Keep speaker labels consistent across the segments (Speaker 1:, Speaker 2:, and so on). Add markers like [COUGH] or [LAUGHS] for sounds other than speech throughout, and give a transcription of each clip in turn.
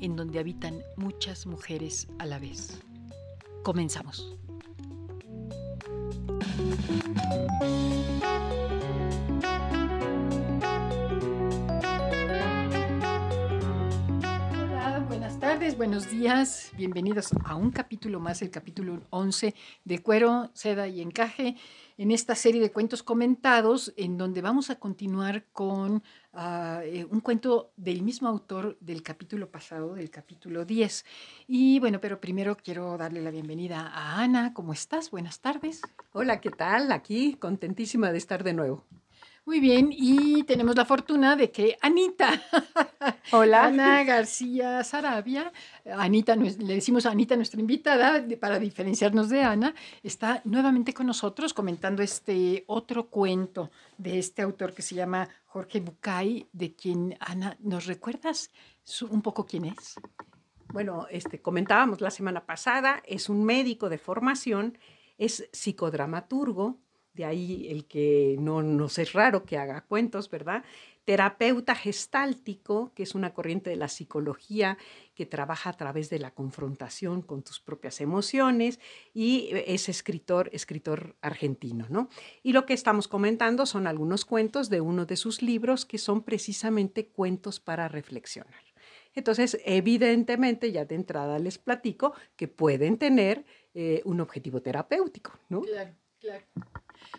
Speaker 1: en donde habitan muchas mujeres a la vez. Comenzamos. Buenos días, bienvenidos a un capítulo más, el capítulo 11 de Cuero, Seda y Encaje, en esta serie de cuentos comentados, en donde vamos a continuar con uh, eh, un cuento del mismo autor del capítulo pasado, del capítulo 10. Y bueno, pero primero quiero darle la bienvenida a Ana. ¿Cómo estás? Buenas tardes.
Speaker 2: Hola, ¿qué tal? Aquí contentísima de estar de nuevo.
Speaker 1: Muy bien, y tenemos la fortuna de que Anita, [LAUGHS]
Speaker 2: hola,
Speaker 1: Ana García Sarabia, Anita, le decimos a Anita, nuestra invitada, para diferenciarnos de Ana, está nuevamente con nosotros comentando este otro cuento de este autor que se llama Jorge Bucay, de quien, Ana, ¿nos recuerdas un poco quién es?
Speaker 2: Bueno, este, comentábamos la semana pasada, es un médico de formación, es psicodramaturgo, de ahí el que no nos es raro que haga cuentos, ¿verdad? Terapeuta gestáltico, que es una corriente de la psicología que trabaja a través de la confrontación con tus propias emociones y es escritor, escritor argentino, ¿no? Y lo que estamos comentando son algunos cuentos de uno de sus libros que son precisamente cuentos para reflexionar. Entonces, evidentemente, ya de entrada les platico que pueden tener eh, un objetivo terapéutico, ¿no?
Speaker 1: Claro, claro.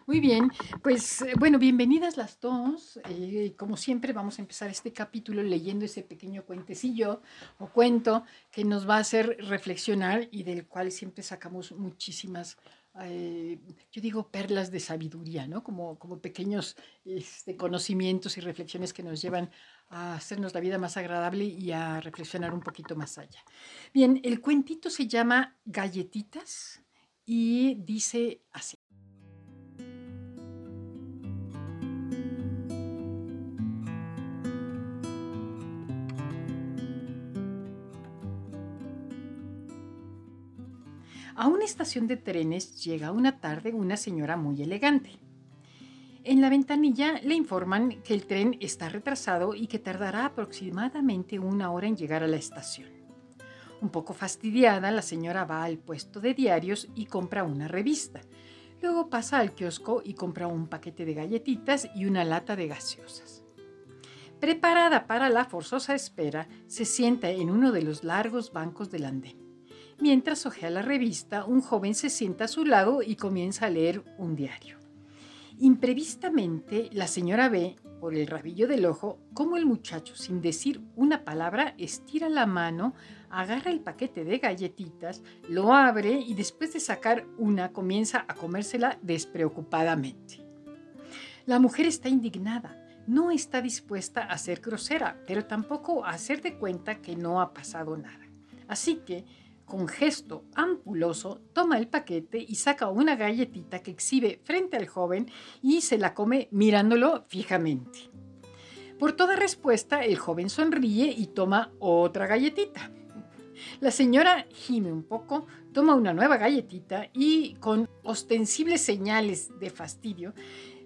Speaker 1: Muy bien, pues eh, bueno, bienvenidas las dos. Eh, como siempre vamos a empezar este capítulo leyendo ese pequeño cuentecillo o cuento que nos va a hacer reflexionar y del cual siempre sacamos muchísimas, eh, yo digo, perlas de sabiduría, ¿no? Como, como pequeños este, conocimientos y reflexiones que nos llevan a hacernos la vida más agradable y a reflexionar un poquito más allá. Bien, el cuentito se llama Galletitas y dice así. A una estación de trenes llega una tarde una señora muy elegante. En la ventanilla le informan que el tren está retrasado y que tardará aproximadamente una hora en llegar a la estación. Un poco fastidiada, la señora va al puesto de diarios y compra una revista. Luego pasa al kiosco y compra un paquete de galletitas y una lata de gaseosas. Preparada para la forzosa espera, se sienta en uno de los largos bancos del andén. Mientras ojea la revista, un joven se sienta a su lado y comienza a leer un diario. Imprevistamente, la señora ve, por el rabillo del ojo, cómo el muchacho, sin decir una palabra, estira la mano, agarra el paquete de galletitas, lo abre y después de sacar una comienza a comérsela despreocupadamente. La mujer está indignada, no está dispuesta a ser grosera, pero tampoco a hacer de cuenta que no ha pasado nada. Así que con gesto ampuloso, toma el paquete y saca una galletita que exhibe frente al joven y se la come mirándolo fijamente. Por toda respuesta, el joven sonríe y toma otra galletita. La señora gime un poco, toma una nueva galletita y, con ostensibles señales de fastidio,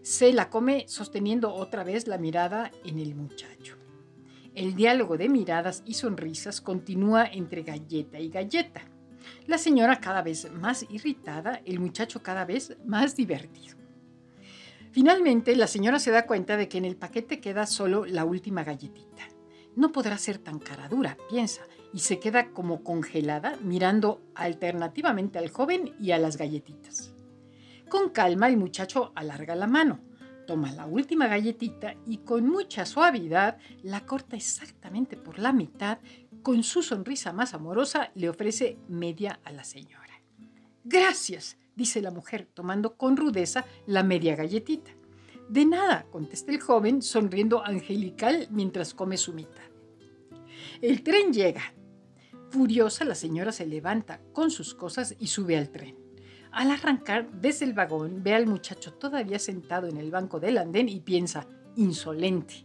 Speaker 1: se la come sosteniendo otra vez la mirada en el muchacho. El diálogo de miradas y sonrisas continúa entre galleta y galleta. La señora cada vez más irritada, el muchacho cada vez más divertido. Finalmente, la señora se da cuenta de que en el paquete queda solo la última galletita. No podrá ser tan cara dura, piensa, y se queda como congelada mirando alternativamente al joven y a las galletitas. Con calma el muchacho alarga la mano, toma la última galletita y con mucha suavidad la corta exactamente por la mitad, con su sonrisa más amorosa le ofrece media a la señora. Gracias, dice la mujer, tomando con rudeza la media galletita. De nada, contesta el joven, sonriendo angelical mientras come su mitad. El tren llega. Furiosa, la señora se levanta con sus cosas y sube al tren. Al arrancar desde el vagón, ve al muchacho todavía sentado en el banco del andén y piensa, insolente.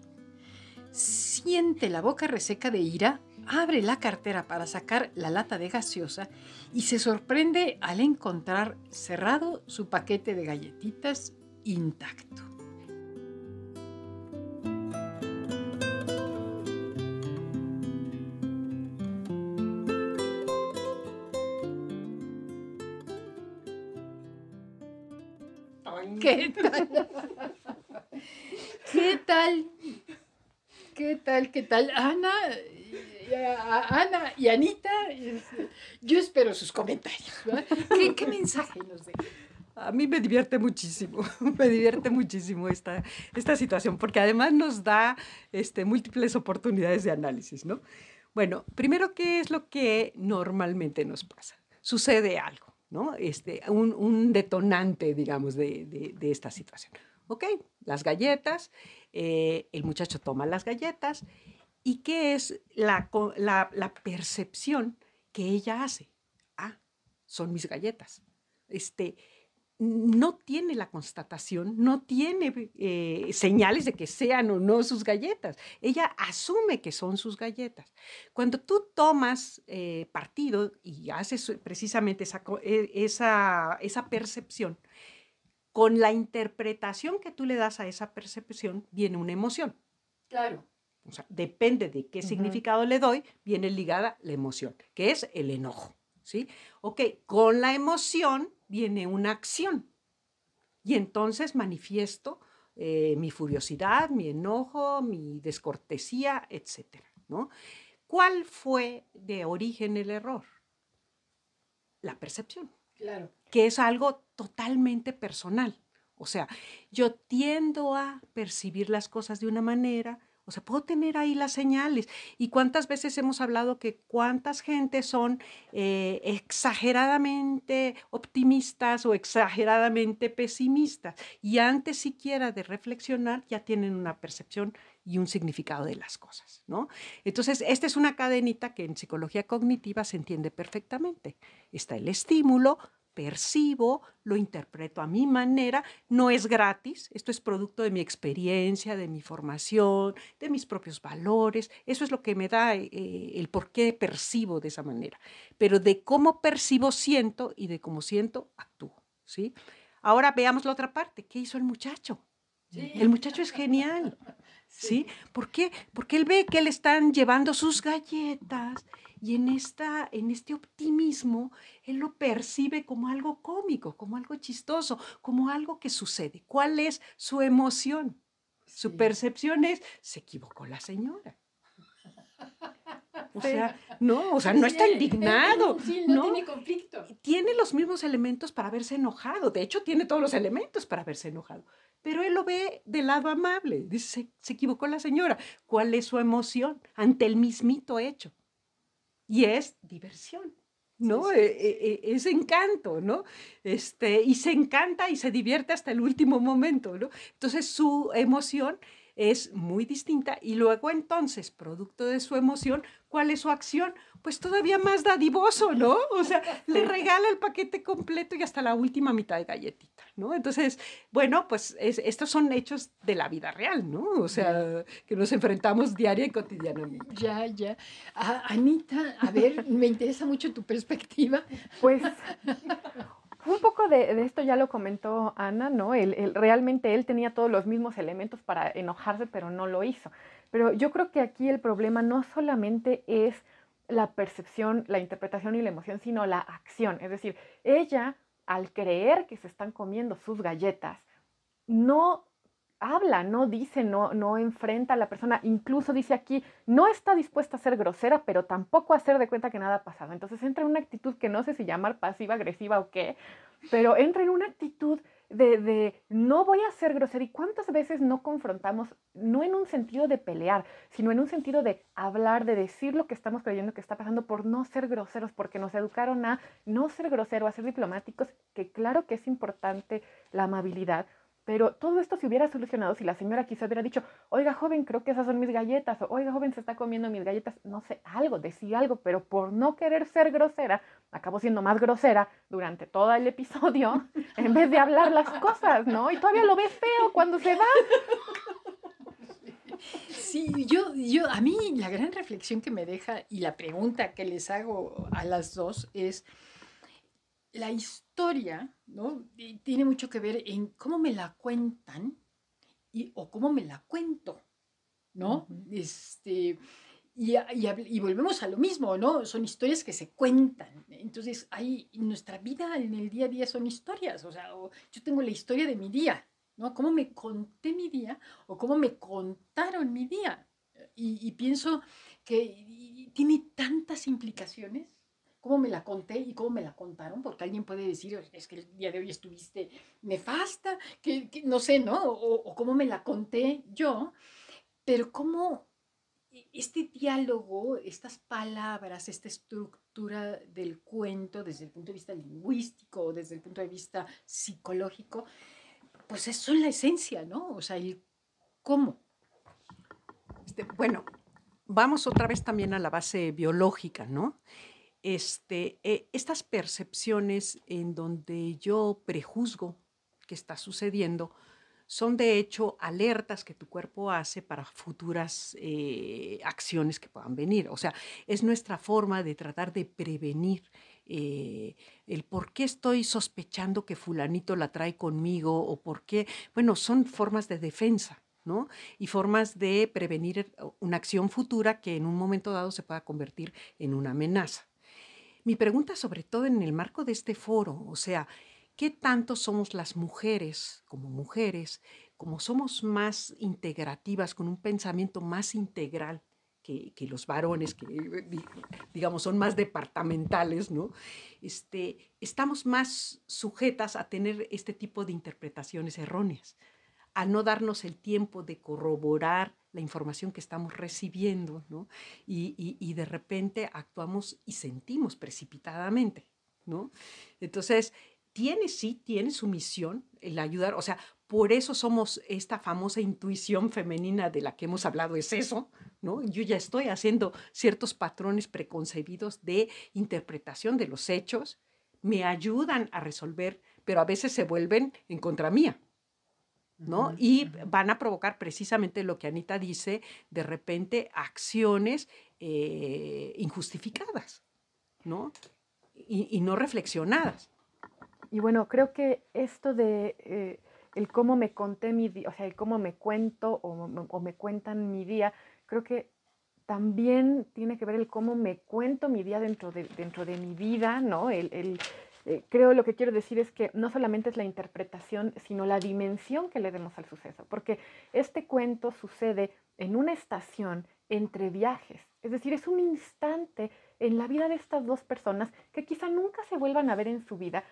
Speaker 1: Siente la boca reseca de ira, abre la cartera para sacar la lata de gaseosa y se sorprende al encontrar cerrado su paquete de galletitas intacto. ¿Qué tal? ¿Qué tal? ¿Qué tal? ¿Qué tal? Ana, Ana y Anita, yo espero sus comentarios. ¿Qué, mensaje nos?
Speaker 2: A mí me divierte muchísimo, [LAUGHS] me divierte muchísimo esta, esta situación, porque además nos da este, múltiples oportunidades de análisis, ¿no? Bueno, primero, ¿qué es lo que normalmente nos pasa? Sucede algo. ¿No? Este, un, detonante, digamos, de, esta situación. Ok, las galletas, eh, el muchacho toma las galletas y ¿qué es la, la, percepción que ella hace? Ah, son mis galletas. Este, no tiene la constatación, no tiene eh, señales de que sean o no sus galletas. Ella asume que son sus galletas. Cuando tú tomas eh, partido y haces precisamente esa, e, esa, esa percepción, con la interpretación que tú le das a esa percepción, viene una emoción.
Speaker 1: Claro.
Speaker 2: O sea, depende de qué significado le doy, viene ligada la emoción, que es el enojo. ¿Sí? Ok, con la emoción viene una acción. Y entonces manifiesto eh, mi furiosidad, mi enojo, mi descortesía, etc. ¿no? ¿Cuál fue de origen el error? La percepción.
Speaker 1: Claro.
Speaker 2: Que es algo totalmente personal. O sea, yo tiendo a percibir las cosas de una manera, o sea, puedo tener ahí las señales. ¿Y cuántas veces hemos hablado que cuántas gentes son eh, exageradamente optimistas o exageradamente pesimistas? Y antes siquiera de reflexionar ya tienen una percepción y un significado de las cosas, ¿no? Entonces, esta es una cadenita que en psicología cognitiva se entiende perfectamente. Está el estímulo, percibo, lo interpreto a mi manera, no es gratis, esto es producto de mi experiencia, de mi formación, de mis propios valores, eso es lo que me da eh, el por qué percibo de esa manera, pero de cómo percibo siento y de cómo siento actúo, ¿sí? Ahora veamos la otra parte, ¿qué hizo el muchacho? El muchacho es genial. ¿Sí? ¿Por qué? Porque él ve que le están llevando sus galletas y en, esta, en este optimismo él lo percibe como algo cómico, como algo chistoso, como algo que sucede. ¿Cuál es su emoción? Su percepción es, se equivocó la señora. O sea, no, o sea, no está indignado. [LAUGHS]
Speaker 1: no, tiene conflicto.
Speaker 2: Tiene los mismos elementos para haberse enojado. De hecho, tiene todos los elementos para haberse enojado. Pero él lo ve del lado amable. Dice, se, equivocó la señora. ¿Cuál es su emoción ante el mismito hecho? Y es diversión. ¿no? E, e, es encanto, ¿no? Este, y se encanta y se divierte hasta el último momento, ¿no? Entonces su emoción es muy distinta y luego entonces, producto de su emoción, ¿cuál es su acción? Pues todavía más dadivoso, ¿no? O sea, le [LAUGHS] regala el paquete completo y hasta la última mitad de galletita, ¿no? Entonces, bueno, pues estos son hechos de la vida real, ¿no? O sea, que nos enfrentamos diaria y cotidianamente.
Speaker 1: Ya, ya. Anita, a ver, me interesa mucho tu perspectiva.
Speaker 3: Pues un poco de, esto ya lo comentó Ana, ¿no? realmente él tenía todos los mismos elementos para enojarse, pero no lo hizo. Pero yo creo que aquí el problema no solamente es la percepción, la interpretación y la emoción, sino la acción. Es decir, ella, al creer que se están comiendo sus galletas, no habla, no dice, no, no enfrenta a la persona. Incluso dice aquí, no está dispuesta a ser grosera, pero tampoco a hacer de cuenta que nada ha pasado. Entonces entra en una actitud que no sé si llamar pasiva, agresiva o qué, pero entra en una actitud de, de, no voy a ser grosera. ¿Y cuántas veces no confrontamos, no en un sentido de pelear, sino en un sentido de hablar, de decir lo que estamos creyendo que está pasando por no ser groseros, porque nos educaron a no ser grosero, a ser diplomáticos, que claro que es importante la amabilidad, pero todo esto se hubiera solucionado si la señora quizá hubiera dicho, oiga joven, creo que esas son mis galletas, o oiga joven, se está comiendo mis galletas, no sé, algo, decir algo, pero por no querer ser grosera, acabó siendo más grosera durante todo el episodio, [LAUGHS] en vez de hablar las cosas, ¿no? Y todavía lo ve feo cuando se va.
Speaker 1: Sí, yo, yo, a mí la gran reflexión que me deja y la pregunta que les hago a las dos es, la historia, ¿no? Tiene mucho que ver en cómo me la cuentan y, o cómo me la cuento, ¿no? Este, y, y, volvemos a lo mismo, ¿no? Son historias que se cuentan. Entonces, hay, nuestra vida en el día a día son historias. O sea, yo tengo la historia de mi día, ¿no? Cómo me conté mi día o cómo me contaron mi día. Y, y pienso que tiene tantas implicaciones cómo me la conté y cómo me la contaron, porque alguien puede decir, es que el día de hoy estuviste nefasta, que, no sé, ¿no? O, cómo me la conté yo, pero cómo este diálogo, estas palabras, esta estructura del cuento desde el punto de vista lingüístico, desde el punto de vista psicológico, pues eso es la esencia, ¿no? O sea, el cómo.
Speaker 2: Este, bueno, vamos otra vez también a la base biológica, ¿no? Este, eh, estas percepciones en donde yo prejuzgo que está sucediendo son de hecho alertas que tu cuerpo hace para futuras eh, acciones que puedan venir. O sea, es nuestra forma de tratar de prevenir eh, el por qué estoy sospechando que fulanito la trae conmigo o por qué, bueno, son formas de defensa. ¿no? Y formas de prevenir una acción futura que en un momento dado se pueda convertir en una amenaza. Mi pregunta sobre todo en el marco de este foro, o sea, ¿qué tanto somos las mujeres como mujeres, como somos más integrativas, con un pensamiento más integral que, los varones, que digamos son más departamentales, ¿no? Este, estamos más sujetas a tener este tipo de interpretaciones erróneas, a no darnos el tiempo de corroborar la información que estamos recibiendo, ¿no? Y, de repente actuamos y sentimos precipitadamente, ¿no? Entonces, tiene, sí, tiene su misión el ayudar, o sea, por eso somos esta famosa intuición femenina de la que hemos hablado, es eso, ¿no? Yo ya estoy haciendo ciertos patrones preconcebidos de interpretación de los hechos, me ayudan a resolver, pero a veces se vuelven en contra mía, ¿no? Y van a provocar precisamente lo que Anita dice, de repente acciones eh, injustificadas, ¿no? Y, no reflexionadas.
Speaker 3: Y bueno, creo que esto de eh, el cómo me conté mi día, o sea, el cómo me cuento o, me cuentan mi día, creo que también tiene que ver el cómo me cuento mi día dentro de, dentro de mi vida, ¿no? el, eh, creo lo que quiero decir es que no solamente es la interpretación, sino la dimensión que le demos al suceso, porque este cuento sucede en una estación entre viajes, es decir, es un instante en la vida de estas dos personas que quizá nunca se vuelvan a ver en su vida.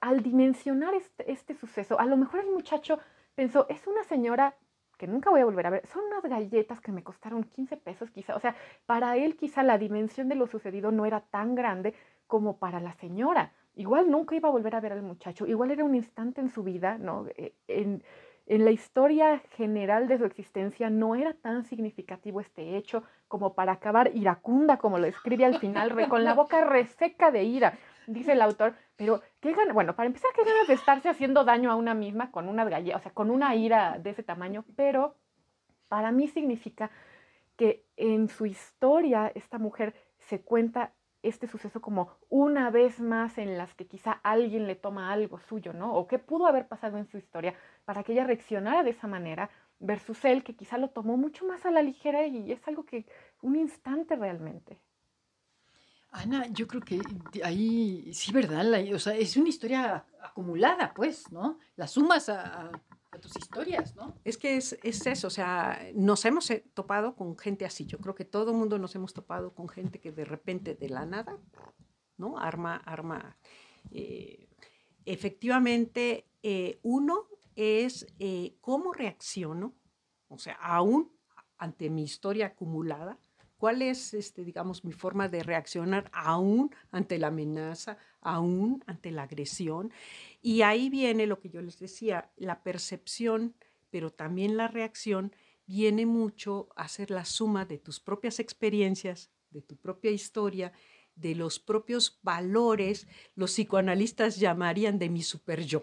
Speaker 3: Al dimensionar este, este suceso, a lo mejor el muchacho pensó, es una señora que nunca voy a volver a ver, son unas galletas que me costaron 15 pesos quizá, o sea, para él quizá la dimensión de lo sucedido no era tan grande, como para la señora. Igual nunca iba a volver a ver al muchacho, igual era un instante en su vida, ¿no? E, en, en la historia general de su existencia no era tan significativo este hecho como para acabar iracunda, como lo escribe al final, con la [LAUGHS] boca reseca de ira, dice el autor. Pero, ¿qué gana? Bueno, para empezar, ¿qué ganas de estarse haciendo daño a una misma con una galletas, o sea, con una ira de ese tamaño? Pero para mí significa que en su historia esta mujer se cuenta este suceso como una vez más en las que quizá alguien le toma algo suyo, ¿no? O qué pudo haber pasado en su historia para que ella reaccionara de esa manera versus él que quizá lo tomó mucho más a la ligera y es algo que un instante realmente.
Speaker 1: Ana, yo creo que ahí sí, ¿verdad? o sea, es una historia acumulada, pues, ¿no? La sumas a, historias, ¿no?
Speaker 2: Es que es, es, eso, o sea, nos hemos eh, topado con gente así. Yo creo que todo el mundo nos hemos topado con gente que de repente, de la nada, ¿no? Arma, arma. Eh, efectivamente, eh, uno es cómo reacciono, o sea, aún ante mi historia acumulada, cuál es, este, digamos, mi forma de reaccionar aún ante la amenaza, aún ante la agresión. Y ahí viene lo que yo les decía, la percepción, pero también la reacción, viene mucho a ser la suma de tus propias experiencias, de tu propia historia, de los propios valores, los psicoanalistas llamarían de mi super yo.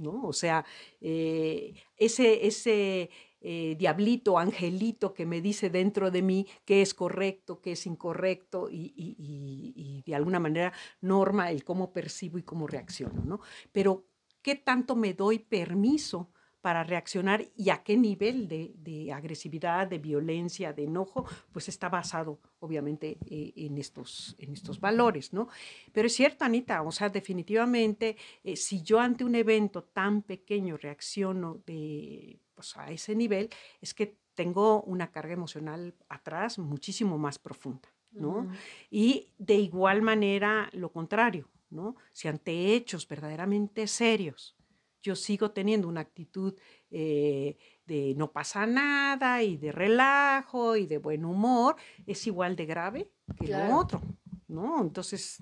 Speaker 2: ¿no? O sea, eh, ese, ese eh, diablito, angelito que me dice dentro de mí qué es correcto, qué es incorrecto y, de alguna manera norma el cómo percibo y cómo reacciono, ¿no? Pero, ¿qué tanto me doy permiso? para reaccionar y a qué nivel de, agresividad, de violencia, de enojo, pues está basado obviamente eh, en, estos, en estos valores, ¿no? Pero es cierto, Anita, o sea, definitivamente, eh, si yo ante un evento tan pequeño reacciono de, pues, a ese nivel, es que tengo una carga emocional atrás muchísimo más profunda, ¿no? Y de igual manera, lo contrario, ¿no? Si ante hechos verdaderamente serios, yo sigo teniendo una actitud eh, de no pasa nada y de relajo y de buen humor, es igual de grave que lo otro, ¿no? Entonces...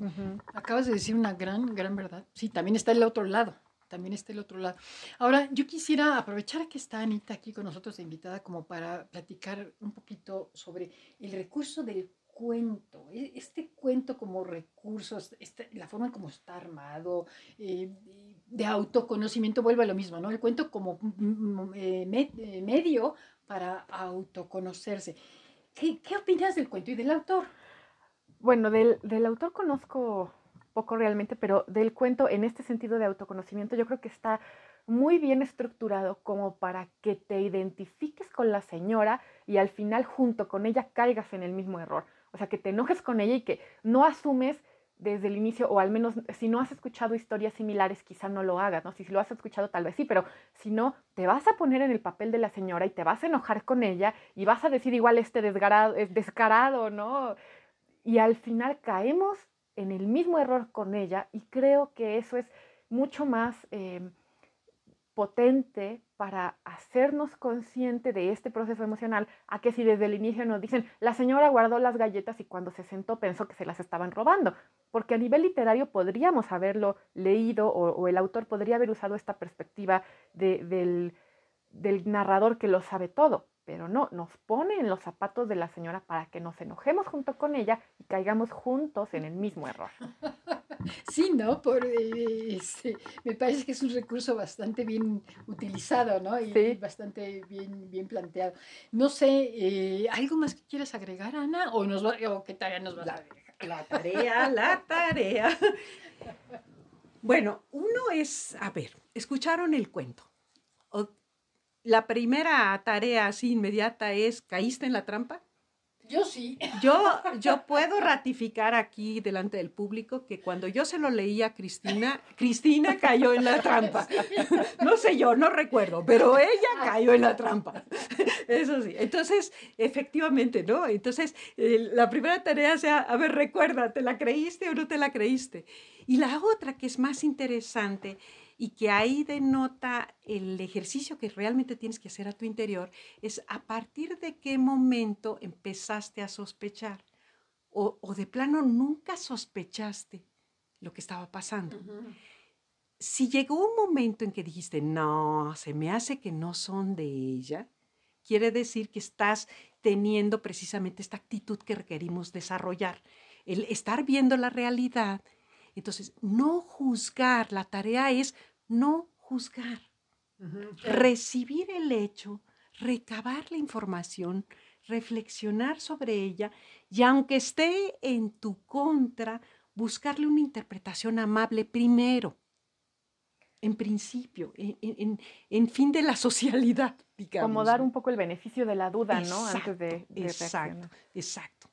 Speaker 1: Acabas de decir una gran, gran verdad. Sí, también está el otro lado, también está el otro lado. Ahora, yo quisiera aprovechar que está Anita aquí con nosotros invitada como para platicar un poquito sobre el recurso del cuento, e, este cuento como recursos, este, la forma como está armado, eh, de autoconocimiento, vuelve a lo mismo, ¿no? El cuento como eh, eh, medio para autoconocerse. ¿Qué, ¿Qué, opinas del cuento y del autor?
Speaker 3: Bueno, del, del autor conozco poco realmente, pero del cuento en este sentido de autoconocimiento yo creo que está muy bien estructurado como para que te identifiques con la señora y al final junto con ella caigas en el mismo error. O sea, que te enojes con ella y que no asumes desde el inicio, o al menos si no has escuchado historias similares, quizá no lo hagas, ¿no? Si lo has escuchado, tal vez sí, pero si no, te vas a poner en el papel de la señora y te vas a enojar con ella y vas a decir igual este desgarado, es descarado, ¿no? Y al final caemos en el mismo error con ella y creo que eso es mucho más eh, potente para hacernos consciente de este proceso emocional a que si desde el inicio nos dicen, la señora guardó las galletas y cuando se sentó pensó que se las estaban robando, porque a nivel literario podríamos haberlo leído o, el autor podría haber usado esta perspectiva del narrador que lo sabe todo, pero no, nos pone en los zapatos de la señora para que nos enojemos junto con ella y caigamos juntos en el mismo error. [LAUGHS]
Speaker 1: Sí, ¿no? Por, eh, este, me parece que es un recurso bastante bien utilizado, ¿no? Y, bastante bien, bien planteado. No sé, eh, ¿algo más que quieras agregar, Ana? ¿O, nos o qué tarea nos vas a dejar?
Speaker 2: La tarea, la tarea. [LAUGHS] Bueno, uno es, a ver, escucharon el cuento. La primera tarea así inmediata es, ¿caíste en la trampa?
Speaker 1: Yo sí. [LAUGHS]
Speaker 2: Yo, yo puedo ratificar aquí delante del público que cuando yo se lo leí a Cristina, Cristina cayó en la trampa. [LAUGHS] [LAUGHS] No sé yo, no recuerdo, pero ella cayó en la trampa. Eso sí. Entonces, efectivamente, ¿no? Entonces, la primera tarea sea, a ver, recuerda, ¿te la creíste o no te la creíste? Y la otra que es más interesante y que ahí denota el ejercicio que realmente tienes que hacer a tu interior, es a partir de qué momento empezaste a sospechar o, de plano nunca sospechaste lo que estaba pasando. Si llegó un momento en que dijiste, no, se me hace que no son de ella, quiere decir que estás teniendo precisamente esta actitud que requerimos desarrollar, el estar viendo la realidad entonces, no juzgar, la tarea es no juzgar, recibir el hecho, recabar la información, reflexionar sobre ella y aunque esté en tu contra, buscarle una interpretación amable primero, en principio, en, fin de la [LAUGHS] socialidad, digamos.
Speaker 3: Como dar un poco el beneficio de la duda, ¿no?
Speaker 2: Antes de, Exacto, exacto.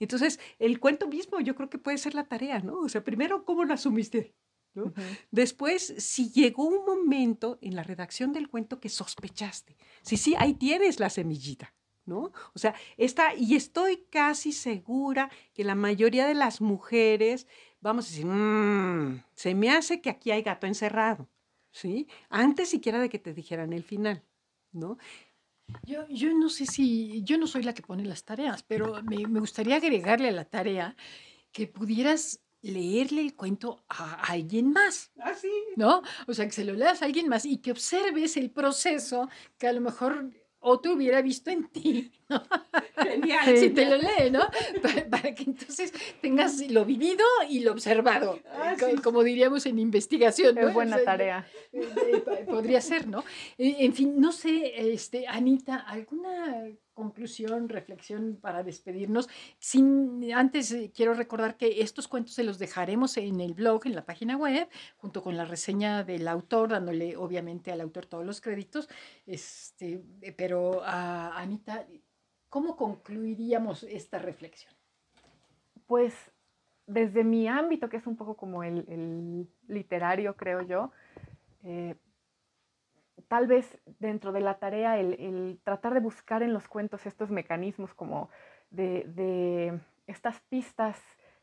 Speaker 2: Entonces, el cuento mismo yo creo que puede ser la tarea, ¿no? O sea, primero, ¿cómo lo asumiste? Después, si llegó un momento en la redacción del cuento que sospechaste, sí, sí, ahí tienes la semillita. ¿No? O sea, está, y estoy casi segura que la mayoría de las mujeres, vamos a decir, mm, se me hace que aquí hay gato encerrado, ¿sí? Antes siquiera de que te dijeran el final, ¿no?
Speaker 1: Yo, yo no sé si, yo no soy la que pone las tareas, pero me, me gustaría agregarle a la tarea que pudieras leerle el cuento a alguien más.
Speaker 2: Ah, sí.
Speaker 1: ¿No? O sea, que se lo leas a alguien más y que observes el proceso que a lo mejor otro hubiera visto en ti. [LAUGHS] ¿no?
Speaker 2: Genial.
Speaker 1: Si te lo lee, ¿no? Para, para que entonces tengas lo vivido y lo observado,
Speaker 2: Ah, sí.
Speaker 1: como diríamos en investigación. ¿no?
Speaker 3: Es buena
Speaker 1: O sea,
Speaker 3: tarea.
Speaker 1: eh, eh, podría ser, ¿no? Eh, En fin, no sé, este, Anita, ¿alguna conclusión, reflexión para despedirnos? Sin, antes eh, quiero recordar que estos cuentos se los dejaremos en el blog, en la página web, junto con la reseña del autor, dándole obviamente al autor todos los créditos. Este, eh, pero, ah, Anita, ¿cómo concluiríamos esta reflexión?
Speaker 3: Pues desde mi ámbito, que es un poco como el, el literario, creo yo, eh, tal vez dentro de la tarea el, tratar de buscar en los cuentos estos mecanismos como de, estas pistas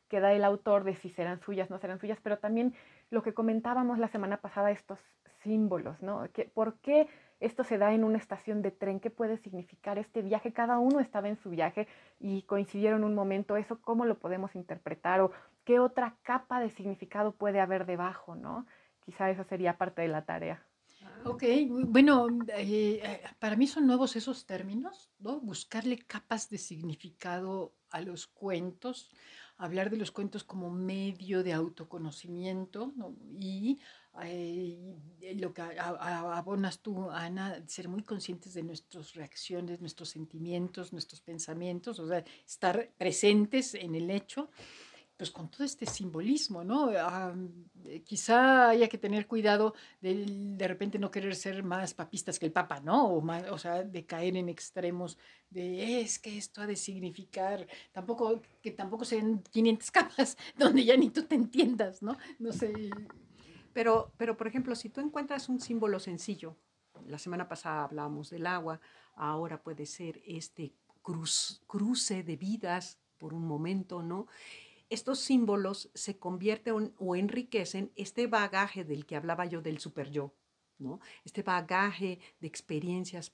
Speaker 3: que da el autor de si serán suyas, no serán suyas, pero también lo que comentábamos la semana pasada, estos símbolos, ¿no? Que, ¿Por qué esto se da en una estación de tren? ¿Qué puede significar este viaje? Cada uno estaba en su viaje y coincidieron un momento, ¿eso cómo lo podemos interpretar? ¿O qué otra capa de significado puede haber debajo, ¿no? Quizá esa sería parte de la tarea.
Speaker 1: Ok, bueno, eh, eh, para mí son nuevos esos términos, ¿no? Buscarle capas de significado a los cuentos, hablar de los cuentos como medio de autoconocimiento, ¿no? Y eh, lo que abonas tú, Ana, ser muy conscientes de nuestras reacciones, nuestros sentimientos, nuestros pensamientos, o sea, estar presentes en el hecho pues con todo este simbolismo, ¿no? Ah, eh, quizá haya que tener cuidado de de repente no querer ser más papistas que el Papa, ¿no? O, más, o sea, de caer en extremos de es que esto ha de significar, tampoco, que tampoco sean 500 [LAUGHS] capas donde ya ni tú te entiendas, ¿no? No sé.
Speaker 2: Pero, pero, por ejemplo, si tú encuentras un símbolo sencillo, la semana pasada hablábamos del agua, ahora puede ser este cruz- cruce de vidas por un momento, ¿no? Estos símbolos se convierten o enriquecen este bagaje del que hablaba yo del super yo, ¿no? Este bagaje de experiencias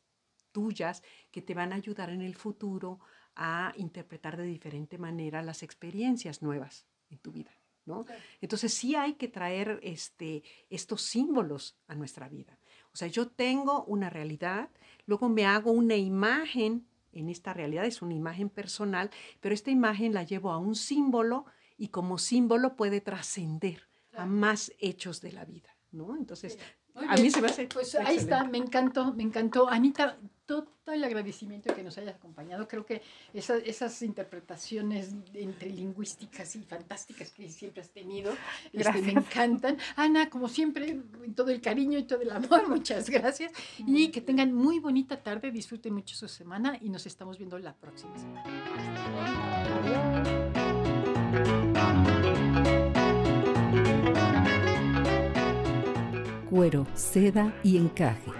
Speaker 2: tuyas que te van a ayudar en el futuro a interpretar de diferente manera las experiencias nuevas en tu vida, ¿no? Entonces sí hay que traer este, estos símbolos a nuestra vida. O sea, yo tengo una realidad, luego me hago una imagen en esta realidad, es una imagen personal, pero esta imagen la llevo a un símbolo y como símbolo puede trascender a más hechos de la vida, ¿no? Entonces, a mí se me hace
Speaker 1: Pues ahí está, me encantó, me encantó. Anita, todo el agradecimiento de que nos hayas acompañado. Creo que esa- esas interpretaciones entre lingüísticas y fantásticas que siempre has tenido este, me encantan. Ana, como siempre, todo el cariño y todo el amor, [LAUGHS] muchas gracias. Y que tengan muy bonita tarde, disfruten mucho su semana y nos estamos viendo la próxima semana.
Speaker 4: Cuero, seda y encaje.